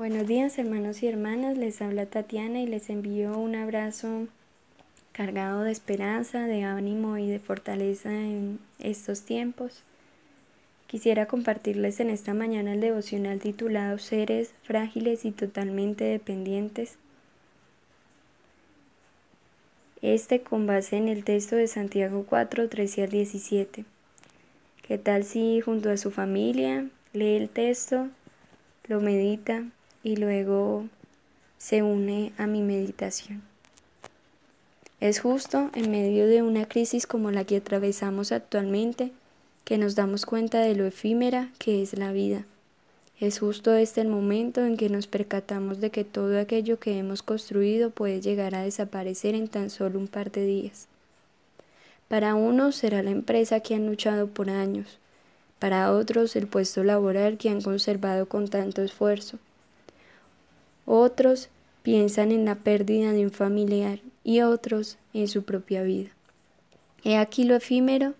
Buenos días hermanos y hermanas, les habla Tatiana y les envío un abrazo cargado de esperanza, de ánimo y de fortaleza en estos tiempos. Quisiera compartirles en esta mañana el devocional titulado Seres frágiles y totalmente dependientes. Este con base en el texto de Santiago 4, 13 al 17. ¿Qué tal si junto a su familia lee el texto, lo medita y luego se une a mi meditación. Es justo en medio de una crisis como la que atravesamos actualmente que nos damos cuenta de lo efímera que es la vida. Es justo este el momento en que nos percatamos de que todo aquello que hemos construido puede llegar a desaparecer en tan solo un par de días. Para unos será la empresa que han luchado por años, para otros el puesto laboral que han conservado con tanto esfuerzo, otros piensan en la pérdida de un familiar y otros en su propia vida. He aquí lo efímero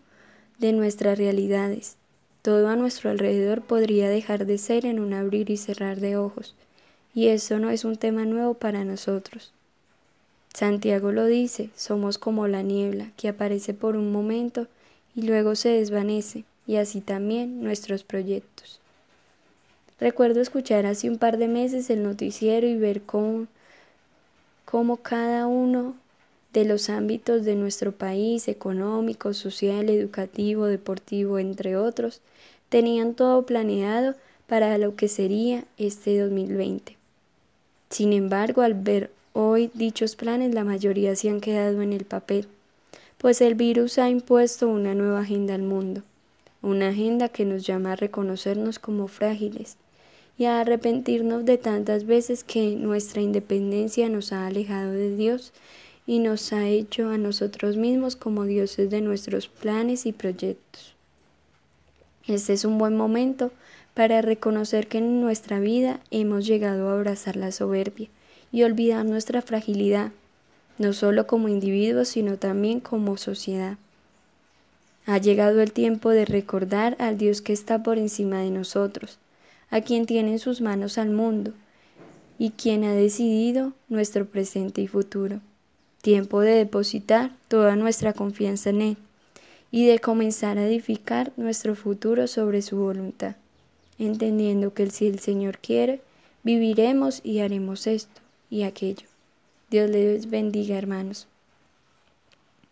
de nuestras realidades. Todo a nuestro alrededor podría dejar de ser en un abrir y cerrar de ojos, y eso no es un tema nuevo para nosotros. Santiago lo dice, somos como la niebla que aparece por un momento y luego se desvanece, y así también nuestros proyectos. Recuerdo escuchar hace un par de meses el noticiero y ver cómo, cada uno de los ámbitos de nuestro país, económico, social, educativo, deportivo, entre otros, tenían todo planeado para lo que sería este 2020. Sin embargo, al ver hoy dichos planes, la mayoría se han quedado en el papel, pues el virus ha impuesto una nueva agenda al mundo, una agenda que nos llama a reconocernos como frágiles, y a arrepentirnos de tantas veces que nuestra independencia nos ha alejado de Dios y nos ha hecho a nosotros mismos como dioses de nuestros planes y proyectos. Este es un buen momento para reconocer que en nuestra vida hemos llegado a abrazar la soberbia y olvidar nuestra fragilidad, no solo como individuos, sino también como sociedad. Ha llegado el tiempo de recordar al Dios que está por encima de nosotros, a quien tiene en sus manos al mundo y quien ha decidido nuestro presente y futuro. Tiempo de depositar toda nuestra confianza en Él y de comenzar a edificar nuestro futuro sobre su voluntad, entendiendo que si el Señor quiere, viviremos y haremos esto y aquello. Dios les bendiga, hermanos.